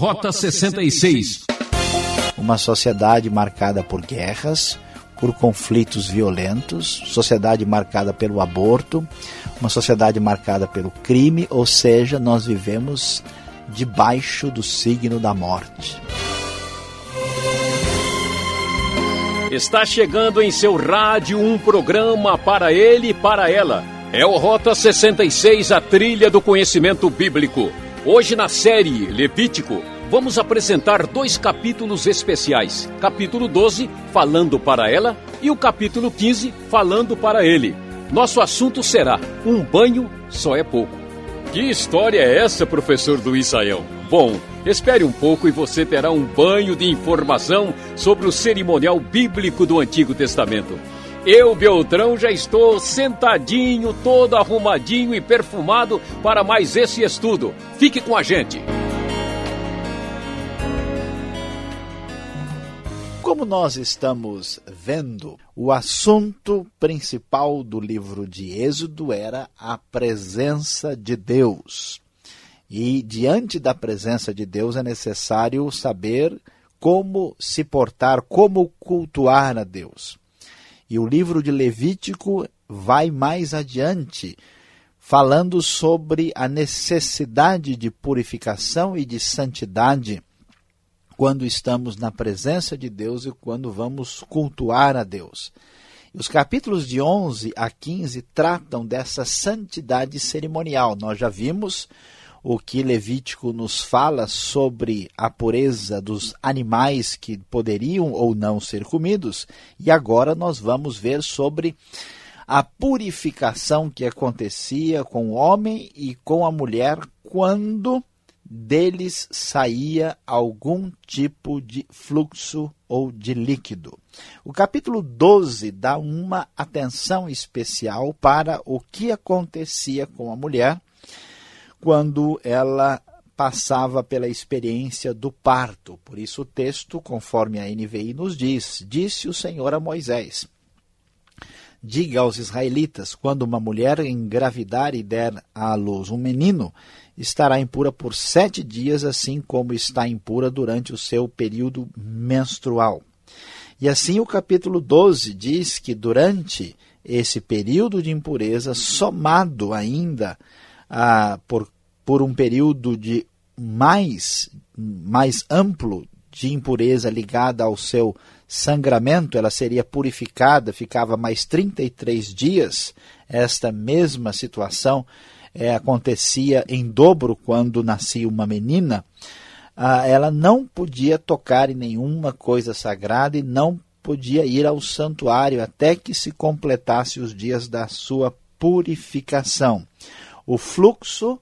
Rota 66. Uma sociedade marcada por guerras, por conflitos violentos, sociedade marcada pelo aborto, uma sociedade marcada pelo crime, ou seja, nós vivemos debaixo do signo da morte. Está chegando em seu rádio um programa para ele e para ela. É o Rota 66, a trilha do conhecimento bíblico. Hoje na série Levítico, vamos apresentar dois capítulos especiais. Capítulo 12, falando para ela, e o capítulo 15, falando para ele. Nosso assunto será: um banho só é pouco. Que história é essa, professor Luiz Saião? Bom, espere um pouco e você terá um banho de informação sobre o cerimonial bíblico do Antigo Testamento. Eu, Beltrão, já estou sentadinho, todo arrumadinho e perfumado para mais esse estudo. Fique com a gente. Como nós estamos vendo, o assunto principal do livro de Êxodo era a presença de Deus. E diante da presença de Deus é necessário saber como se portar, como cultuar a Deus. E o livro de Levítico vai mais adiante, falando sobre a necessidade de purificação e de santidade quando estamos na presença de Deus e quando vamos cultuar a Deus. Os capítulos de 11 a 15 tratam dessa santidade cerimonial. Nós já vimos o que Levítico nos fala sobre a pureza dos animais que poderiam ou não ser comidos, e agora nós vamos ver sobre a purificação que acontecia com o homem e com a mulher quando deles saía algum tipo de fluxo ou de líquido. O capítulo 12 dá uma atenção especial para o que acontecia com a mulher quando ela passava pela experiência do parto. Por isso o texto, conforme a NVI nos diz, disse o Senhor a Moisés: Diga aos israelitas, quando uma mulher engravidar e der à luz um menino, estará impura por sete dias, assim como está impura durante o seu período menstrual. E assim o capítulo 12 diz que durante esse período de impureza, somado ainda ah, por, por um período de mais, mais amplo de impureza ligada ao seu sangramento, ela seria purificada, ficava mais 33 dias. Esta mesma situação é, acontecia em dobro quando nascia uma menina. Ah, ela não podia tocar em nenhuma coisa sagrada e não podia ir ao santuário até que se completasse os dias da sua purificação o fluxo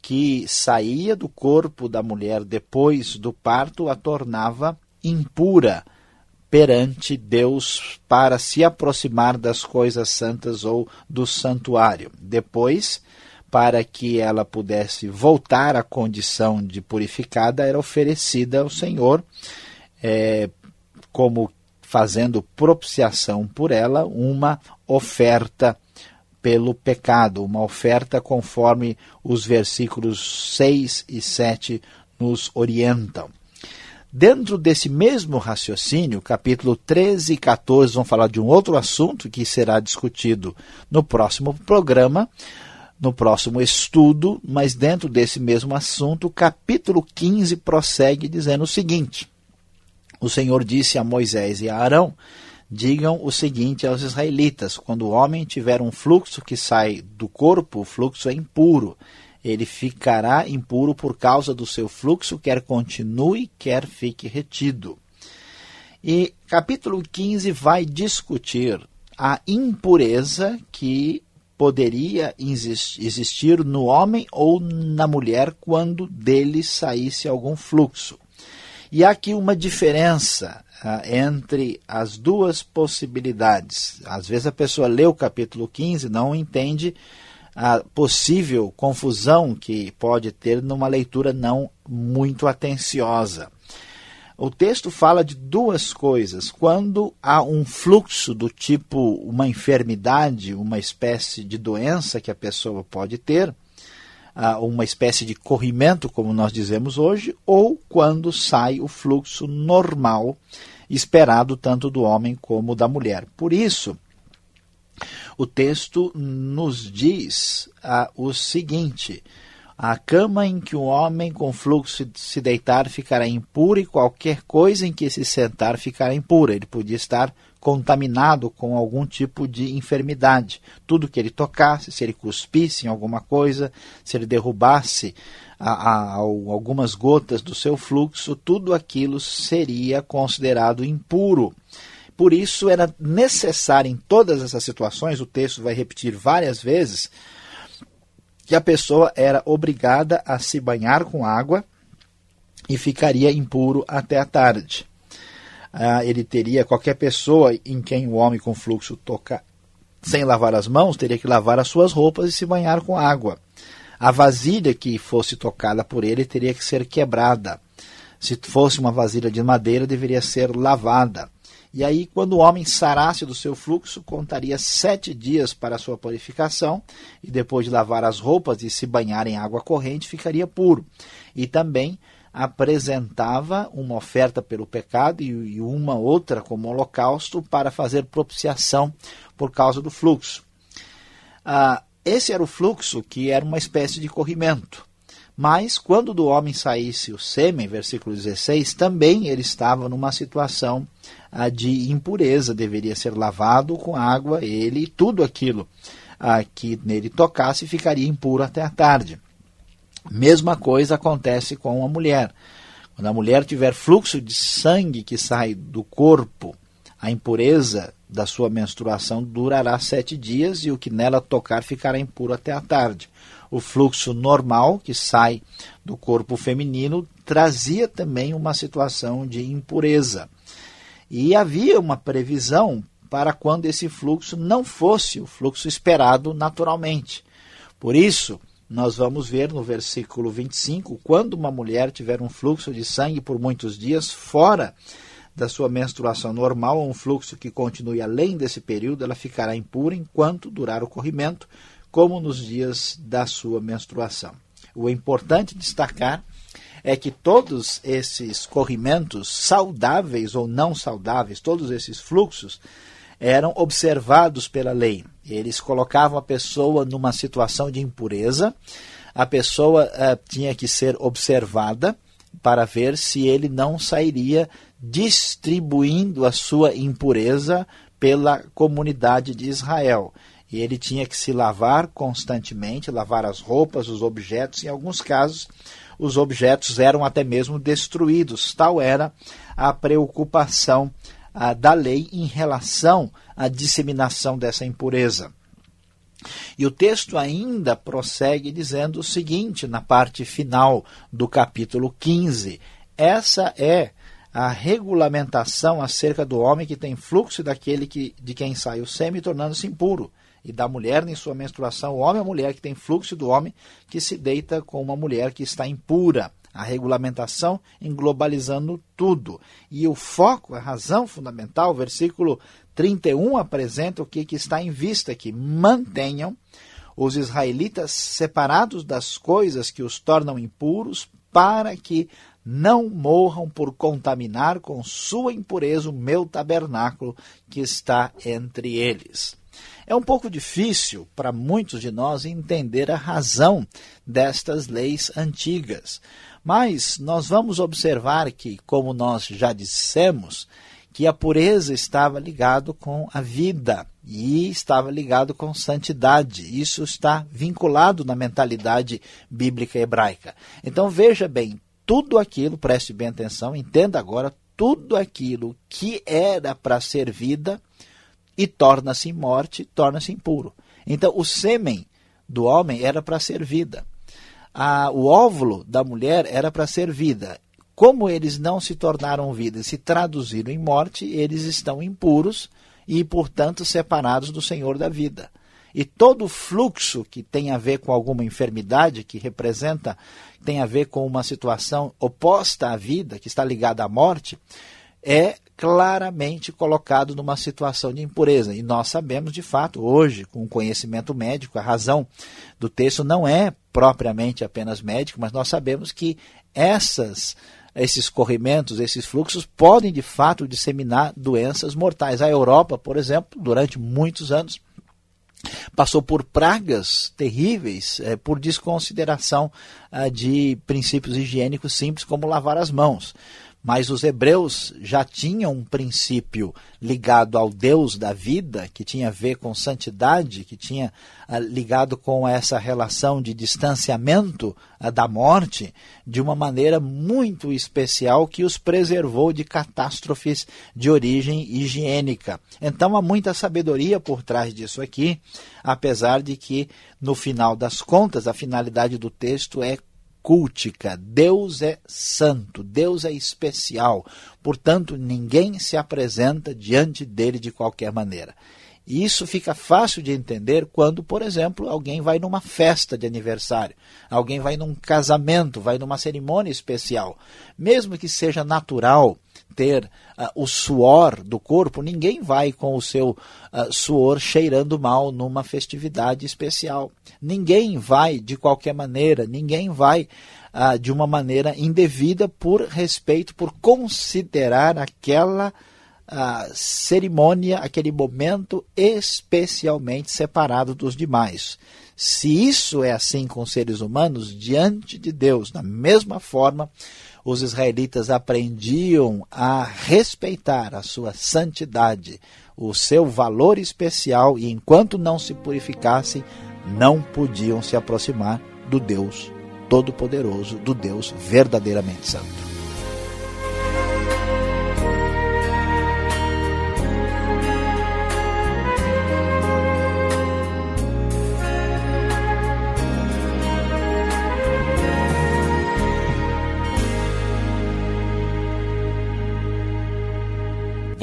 que saía do corpo da mulher depois do parto a tornava impura perante Deus para se aproximar das coisas santas ou do santuário. Depois, para que ela pudesse voltar à condição de purificada, era oferecida ao Senhor, é, como fazendo propiciação por ela, uma oferta pelo pecado, uma oferta conforme os versículos 6 e 7 nos orientam. Dentro desse mesmo raciocínio, capítulo 13 e 14 vão falar de um outro assunto que será discutido no próximo programa, no próximo estudo, mas dentro desse mesmo assunto, capítulo 15 prossegue dizendo o seguinte: O Senhor disse a Moisés e a Arão: digam o seguinte aos israelitas: quando o homem tiver um fluxo que sai do corpo, o fluxo é impuro. Ele ficará impuro por causa do seu fluxo, quer continue, quer fique retido. E capítulo 15 vai discutir a impureza que poderia existir no homem ou na mulher quando dele saísse algum fluxo. E há aqui uma diferença ah, entre as duas possibilidades. Às vezes a pessoa lê o capítulo 15 não entende a possível confusão que pode ter numa leitura não muito atenciosa. O texto fala de duas coisas. Quando há um fluxo do tipo uma enfermidade, uma espécie de doença que a pessoa pode ter, ah, uma espécie de corrimento, como nós dizemos hoje, ou quando sai o fluxo normal esperado tanto do homem como da mulher. Por isso, o texto nos diz ah, o seguinte: a cama em que o homem com fluxo se deitar ficará impura, e qualquer coisa em que se sentar ficará impura. Ele podia estar contaminado com algum tipo de enfermidade. Tudo que ele tocasse, se ele cuspisse em alguma coisa, se ele derrubasse a, a, a, algumas gotas do seu fluxo, tudo aquilo seria considerado impuro. Por isso era necessário em todas essas situações, o texto vai repetir várias vezes, que a pessoa era obrigada a se banhar com água e ficaria impuro até a tarde. Ah, ele teria, qualquer pessoa em quem o homem com fluxo toca sem lavar as mãos, teria que lavar as suas roupas e se banhar com água. A vasilha que fosse tocada por ele teria que ser quebrada. Se fosse uma vasilha de madeira, deveria ser lavada. E aí, quando o homem sarasse do seu fluxo, contaria sete dias para sua purificação, e depois de lavar as roupas e se banhar em água corrente, ficaria puro. E também apresentava uma oferta pelo pecado e uma outra como holocausto para fazer propiciação por causa do fluxo. Ah, esse era o fluxo que era uma espécie de corrimento. Mas quando do homem saísse o sêmen, versículo 16, também ele estava numa situação ah, de impureza, deveria ser lavado com água, ele e tudo aquilo ah, que nele tocasse ficaria impuro até a tarde. Mesma coisa acontece com a mulher. Quando a mulher tiver fluxo de sangue que sai do corpo, a impureza da sua menstruação durará sete dias e o que nela tocar ficará impuro até a tarde o fluxo normal que sai do corpo feminino trazia também uma situação de impureza. E havia uma previsão para quando esse fluxo não fosse o fluxo esperado naturalmente. Por isso, nós vamos ver no versículo 25, quando uma mulher tiver um fluxo de sangue por muitos dias fora da sua menstruação normal, um fluxo que continue além desse período, ela ficará impura enquanto durar o corrimento, como nos dias da sua menstruação. O importante destacar é que todos esses corrimentos, saudáveis ou não saudáveis, todos esses fluxos, eram observados pela lei. Eles colocavam a pessoa numa situação de impureza, a pessoa uh, tinha que ser observada para ver se ele não sairia distribuindo a sua impureza pela comunidade de Israel e ele tinha que se lavar constantemente, lavar as roupas, os objetos. Em alguns casos, os objetos eram até mesmo destruídos. Tal era a preocupação ah, da lei em relação à disseminação dessa impureza. E o texto ainda prossegue dizendo o seguinte, na parte final do capítulo 15: essa é a regulamentação acerca do homem que tem fluxo daquele que, de quem sai o sêmen, tornando-se impuro e da mulher em sua menstruação, o homem e a mulher que tem fluxo do homem que se deita com uma mulher que está impura. A regulamentação englobalizando tudo. E o foco, a razão fundamental, o versículo 31 apresenta o que, que está em vista aqui. Mantenham os israelitas separados das coisas que os tornam impuros, para que não morram por contaminar com sua impureza o meu tabernáculo que está entre eles. É um pouco difícil para muitos de nós entender a razão destas leis antigas, mas nós vamos observar que, como nós já dissemos, que a pureza estava ligado com a vida e estava ligado com santidade. Isso está vinculado na mentalidade bíblica hebraica. Então veja bem, tudo aquilo, preste bem atenção, entenda agora, tudo aquilo que era para ser vida e torna-se morte, torna-se impuro. Então, o sêmen do homem era para ser vida. A, o óvulo da mulher era para ser vida. Como eles não se tornaram vida, se traduziram em morte, eles estão impuros e, portanto, separados do Senhor da vida. E todo fluxo que tem a ver com alguma enfermidade, que representa, tem a ver com uma situação oposta à vida, que está ligada à morte, é claramente colocado numa situação de impureza. E nós sabemos, de fato, hoje, com o conhecimento médico, a razão do texto não é propriamente apenas médico, mas nós sabemos que essas esses corrimentos, esses fluxos podem de fato disseminar doenças mortais. A Europa, por exemplo, durante muitos anos passou por pragas terríveis é, por desconsideração ah, de princípios higiênicos simples como lavar as mãos. Mas os hebreus já tinham um princípio ligado ao Deus da vida, que tinha a ver com santidade, que tinha uh, ligado com essa relação de distanciamento uh, da morte, de uma maneira muito especial que os preservou de catástrofes de origem higiênica. Então há muita sabedoria por trás disso aqui, apesar de que, no final das contas, a finalidade do texto é cultica. Deus é santo, Deus é especial. Portanto, ninguém se apresenta diante dele de qualquer maneira. E isso fica fácil de entender quando, por exemplo, alguém vai numa festa de aniversário, alguém vai num casamento, vai numa cerimônia especial. Mesmo que seja natural ter uh, o suor do corpo, ninguém vai com o seu uh, suor cheirando mal numa festividade especial. Ninguém vai de qualquer maneira, ninguém vai uh, de uma maneira indevida por respeito, por considerar aquela cerimônia, aquele momento especialmente separado dos demais. Se isso é assim com seres humanos, diante de Deus, da mesma forma, os israelitas aprendiam a respeitar a sua santidade, o seu valor especial, e enquanto não se purificassem, não podiam se aproximar do Deus Todo-Poderoso, do Deus verdadeiramente santo.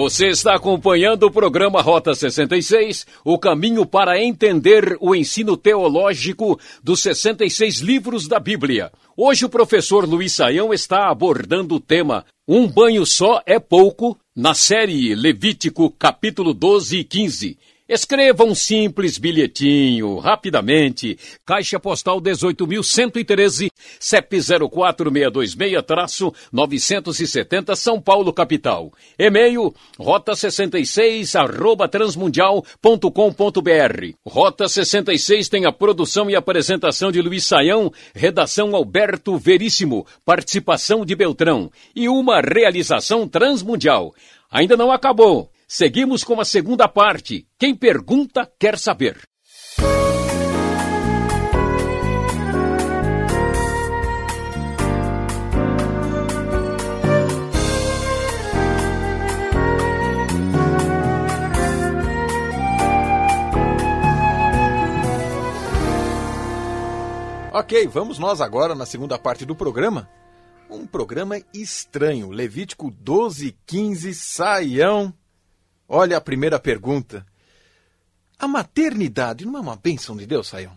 Você está acompanhando o programa Rota 66, o caminho para entender o ensino teológico dos 66 livros da Bíblia. Hoje o professor Luiz Saião está abordando o tema Um banho só é pouco, na série Levítico capítulo 12 e 15. Escreva um simples bilhetinho, rapidamente. Caixa Postal 18.113, CEP 04626-970 São Paulo, capital. E-mail, rota66, arroba transmundial.com.br. Rota 66 tem a produção e apresentação de Luiz Saião, redação Alberto Veríssimo, participação de Beltrão e uma realização transmundial. Ainda não acabou. Seguimos com a segunda parte. Quem pergunta quer saber. Ok, vamos nós agora na segunda parte do programa. Um programa estranho. Levítico 12, 15, saião. Olha a primeira pergunta. A maternidade não é uma bênção de Deus, Saião?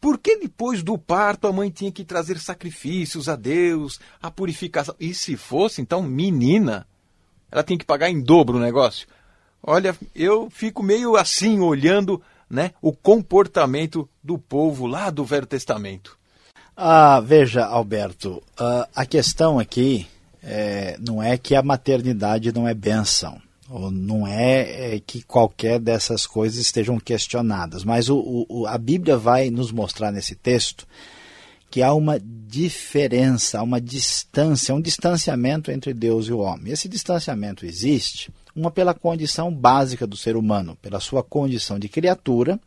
Por que depois do parto a mãe tinha que trazer sacrifícios a Deus, a purificação? E se fosse, então, menina, ela tem que pagar em dobro o negócio? Olha, eu fico meio assim olhando né, o comportamento do povo lá do Velho Testamento. Ah, veja, Alberto, uh, a questão aqui é, não é que a maternidade não é benção. Não é, é, que qualquer dessas coisas estejam questionadas, mas o, o, a Bíblia vai nos mostrar nesse texto que há uma diferença, há uma distância, um distanciamento entre Deus e o homem. Esse distanciamento existe uma pela condição básica do ser humano, pela sua condição de criatura,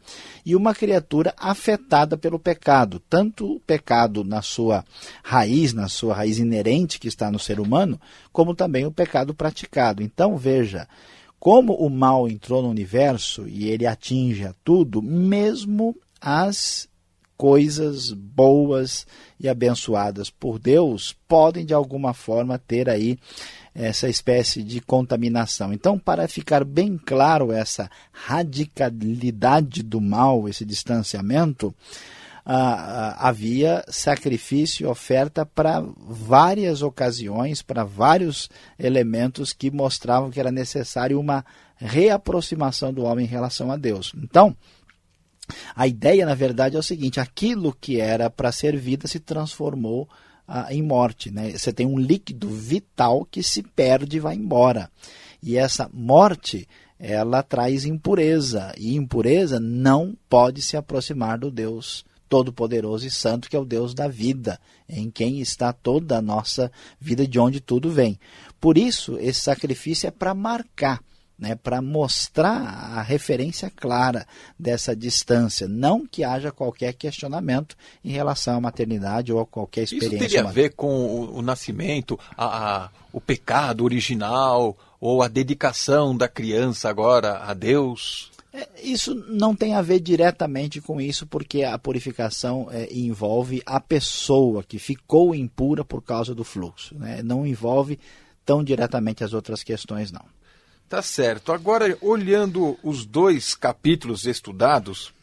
e uma criatura afetada pelo pecado, tanto o pecado na sua raiz, na sua raiz inerente que está no ser humano, como também o pecado praticado. Então, veja, como o mal entrou no universo e ele atinge a tudo, mesmo as coisas boas e abençoadas por Deus podem de alguma forma ter aí essa espécie de contaminação. Então, para ficar bem claro essa radicalidade do mal, esse distanciamento, ah, havia sacrifício e oferta para várias ocasiões, para vários elementos que mostravam que era necessário uma reaproximação do homem em relação a Deus. Então, a ideia, na verdade, é o seguinte: aquilo que era para ser vida se transformou ah, em morte. Né? Você tem um líquido vital que se perde e vai embora. E essa morte ela traz impureza, e impureza não pode se aproximar do Deus Todo-Poderoso e Santo, que é o Deus da vida, em quem está toda a nossa vida, de onde tudo vem. Por isso, esse sacrifício é para marcar, né, para mostrar a referência clara dessa distância, não que haja qualquer questionamento em relação à maternidade ou a qualquer experiência. Isso teria a ver com o, o nascimento, a, a, o pecado original ou a dedicação da criança agora a Deus? É, isso não tem a ver diretamente com isso, porque a purificação é, envolve a pessoa que ficou impura por causa do fluxo. Né? Não envolve tão diretamente as outras questões, não. Tá certo. Agora, olhando os dois capítulos estudados,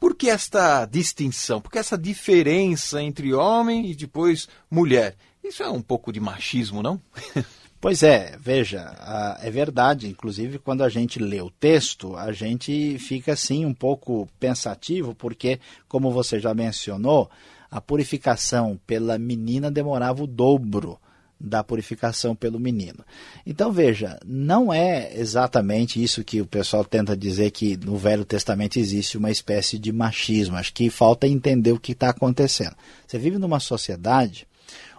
por que esta distinção? Por que essa diferença entre homem e depois mulher? Isso é um pouco de machismo, não? Pois é, veja, é verdade. Inclusive, quando a gente lê o texto, a gente fica assim um pouco pensativo, porque, como você já mencionou, a purificação pela menina demorava o dobro da purificação pelo menino. Então veja, não é exatamente isso que o pessoal tenta dizer que no Velho Testamento existe uma espécie de machismo. Acho que falta entender o que está acontecendo. Você vive numa sociedade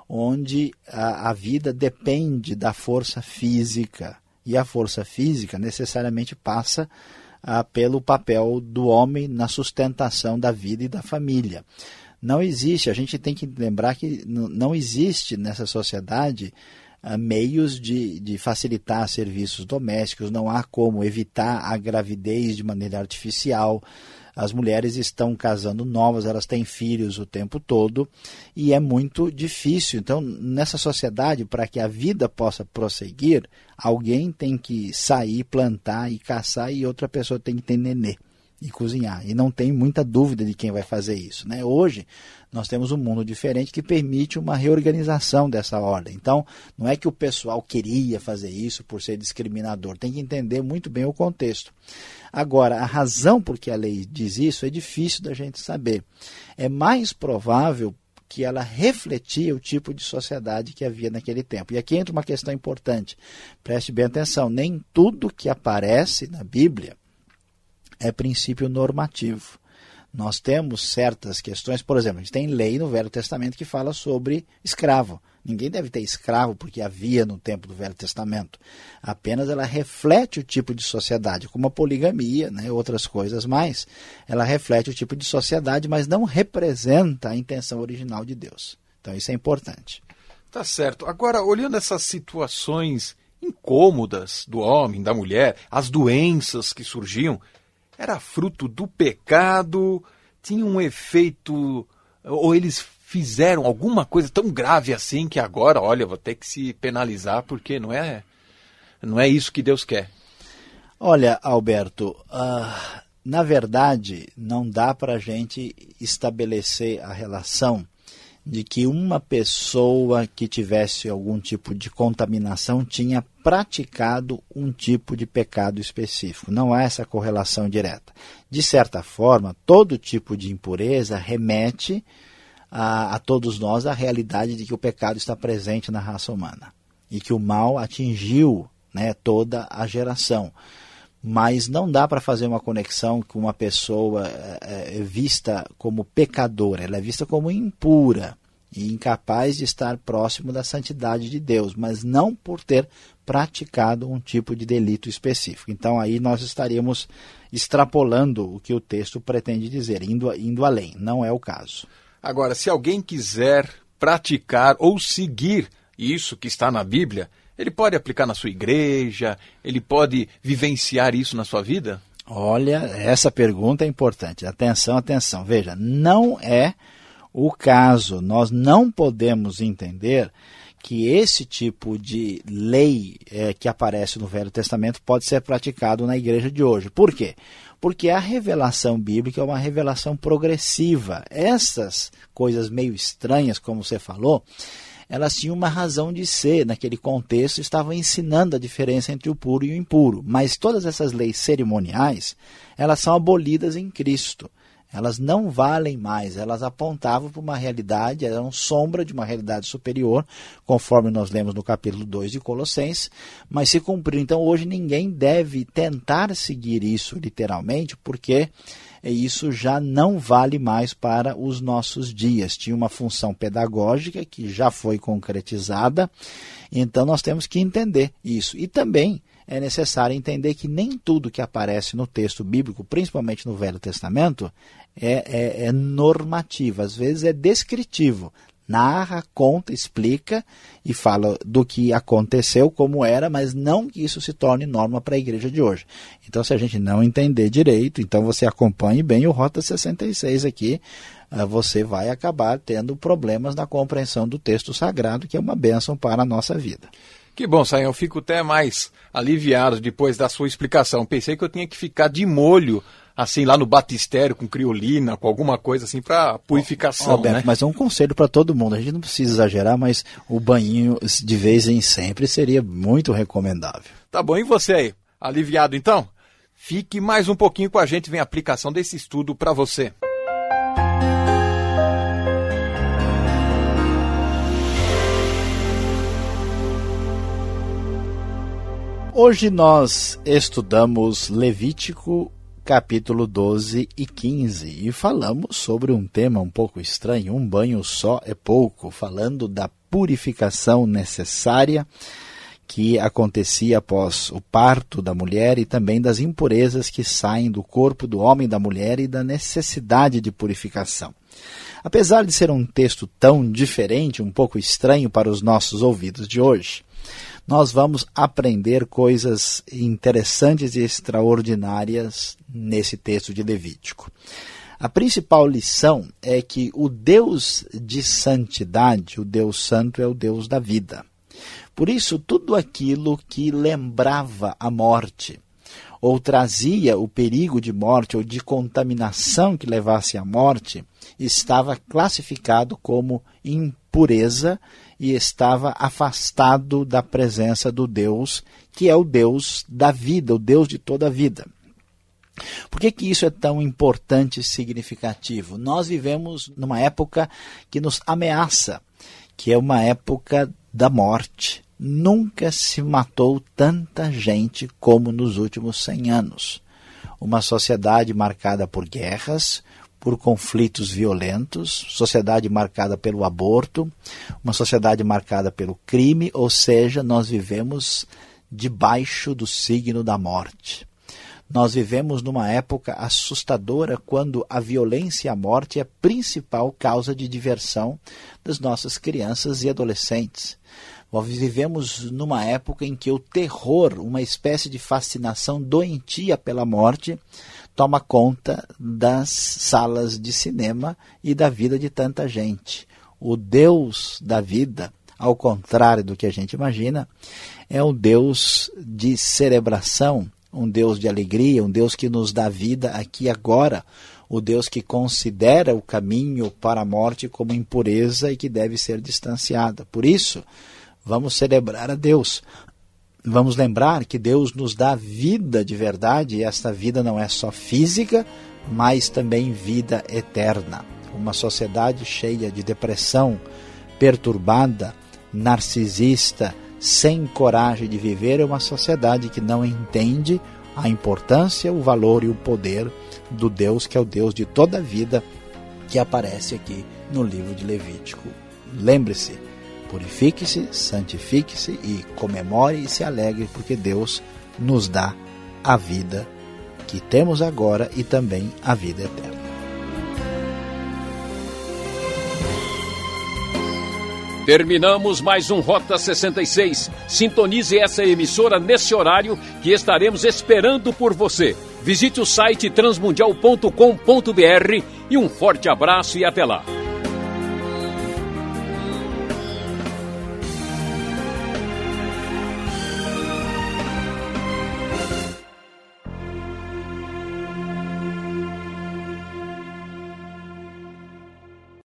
onde a, a vida depende da força física. E a força física necessariamente passa ah, pelo papel do homem na sustentação da vida e da família. Não existe, a gente tem que lembrar que não existe nessa sociedade ah, meios de, de facilitar serviços domésticos, não há como evitar a gravidez de maneira artificial, as mulheres estão casando novas, elas têm filhos o tempo todo e é muito difícil. Então, nessa sociedade, para que a vida possa prosseguir, alguém tem que sair, plantar e caçar e outra pessoa tem que ter nenê e cozinhar. E não tem muita dúvida de quem vai fazer isso. Né? Hoje, nós temos um mundo diferente que permite uma reorganização dessa ordem. Então, não é que o pessoal queria fazer isso por ser discriminador, tem que entender muito bem o contexto. Agora, a razão por que a lei diz isso é difícil da gente saber. É mais provável que ela refletia o tipo de sociedade que havia naquele tempo. E aqui entra uma questão importante. Preste bem atenção: nem tudo que aparece na Bíblia é princípio normativo. Nós temos certas questões, por exemplo, a gente tem lei no Velho Testamento que fala sobre escravo. Ninguém deve ter escravo porque havia no tempo do Velho Testamento. Apenas ela reflete o tipo de sociedade, como a poligamia, né, outras coisas mais. Ela reflete o tipo de sociedade, mas não representa a intenção original de Deus. Então isso é importante. Tá certo. Agora, olhando essas situações incômodas do homem, da mulher, as doenças que surgiam, era fruto do pecado, tinha um efeito. Ou eles fizeram alguma coisa tão grave assim que agora, olha, vou ter que se penalizar porque não é, não é isso que Deus quer. Olha, Alberto, uh, na verdade, não dá para a gente estabelecer a relação de que uma pessoa que tivesse algum tipo de contaminação tinha praticado um tipo de pecado específico. Não há essa correlação direta. De certa forma, todo tipo de impureza remete a, a todos nós a realidade de que o pecado está presente na raça humana e que o mal atingiu né, toda a geração mas não dá para fazer uma conexão com uma pessoa é, é, vista como pecadora, ela é vista como impura e incapaz de estar próximo da santidade de Deus, mas não por ter praticado um tipo de delito específico. Então aí nós estaríamos extrapolando o que o texto pretende dizer, indo, indo além. Não é o caso. Agora, se alguém quiser praticar ou seguir isso que está na Bíblia, ele pode aplicar na sua igreja? Ele pode vivenciar isso na sua vida? Olha, essa pergunta é importante. Atenção, atenção. Veja, não é o caso. Nós não podemos entender que esse tipo de lei é, que aparece no Velho Testamento pode ser praticado na igreja de hoje. Por quê? Porque a revelação bíblica é uma revelação progressiva. Essas coisas meio estranhas, como você falou, elas tinham uma razão de ser naquele contexto, estavam ensinando a diferença entre o puro e o impuro. Mas todas essas leis cerimoniais, elas são abolidas em Cristo. Elas não valem mais, elas apontavam para uma realidade, eram sombra de uma realidade superior, conforme nós lemos no capítulo 2 de Colossenses, mas se cumpriu. Então hoje ninguém deve tentar seguir isso literalmente, porque isso já não vale mais para os nossos dias. Tinha uma função pedagógica que já foi concretizada, então nós temos que entender isso. E também é necessário entender que nem tudo que aparece no texto bíblico, principalmente no Velho Testamento, é, é, é normativo, às vezes é descritivo. Narra, conta, explica e fala do que aconteceu, como era, mas não que isso se torne norma para a igreja de hoje. Então, se a gente não entender direito, então você acompanhe bem o Rota 66 aqui, ah, você vai acabar tendo problemas na compreensão do texto sagrado, que é uma bênção para a nossa vida. Que bom, Sayão. Eu fico até mais aliviado depois da sua explicação. Pensei que eu tinha que ficar de molho, assim, lá no batistério, com criolina, com alguma coisa assim, para purificação. Né? Mas é um conselho para todo mundo. A gente não precisa exagerar, mas o banhinho de vez em sempre seria muito recomendável. Tá bom. E você aí? Aliviado então? Fique mais um pouquinho com a gente, vem a aplicação desse estudo para você. Hoje nós estudamos Levítico capítulo 12 e 15 e falamos sobre um tema um pouco estranho, um banho só é pouco, falando da purificação necessária que acontecia após o parto da mulher e também das impurezas que saem do corpo do homem e da mulher e da necessidade de purificação. Apesar de ser um texto tão diferente, um pouco estranho para os nossos ouvidos de hoje, nós vamos aprender coisas interessantes e extraordinárias nesse texto de Levítico. A principal lição é que o Deus de santidade, o Deus santo, é o Deus da vida. Por isso, tudo aquilo que lembrava a morte, ou trazia o perigo de morte ou de contaminação que levasse à morte, estava classificado como impureza e estava afastado da presença do Deus, que é o Deus da vida, o Deus de toda a vida. Por que, que isso é tão importante e significativo? Nós vivemos numa época que nos ameaça, que é uma época da morte. Nunca se matou tanta gente como nos últimos 100 anos. Uma sociedade marcada por guerras, por conflitos violentos, sociedade marcada pelo aborto, uma sociedade marcada pelo crime, ou seja, nós vivemos debaixo do signo da morte. Nós vivemos numa época assustadora quando a violência e a morte é a principal causa de diversão das nossas crianças e adolescentes. Nós vivemos numa época em que o terror, uma espécie de fascinação doentia pela morte, toma conta das salas de cinema e da vida de tanta gente. O Deus da vida, ao contrário do que a gente imagina, é um Deus de celebração, um Deus de alegria, um Deus que nos dá vida aqui e agora, o Deus que considera o caminho para a morte como impureza e que deve ser distanciada. Por isso, vamos celebrar a Deus, Vamos lembrar que Deus nos dá vida de verdade e esta vida não é só física, mas também vida eterna. Uma sociedade cheia de depressão, perturbada, narcisista, sem coragem de viver é uma sociedade que não entende a importância, o valor e o poder do Deus que é o Deus de toda a vida que aparece aqui no livro de Levítico. Lembre-se, Purifique-se, santifique-se e comemore e se alegre, porque Deus nos dá a vida que temos agora e também a vida eterna. Terminamos mais um Rota 66. Sintonize essa emissora nesse horário que estaremos esperando por você. Visite o site transmundial.com.br e um forte abraço e até lá.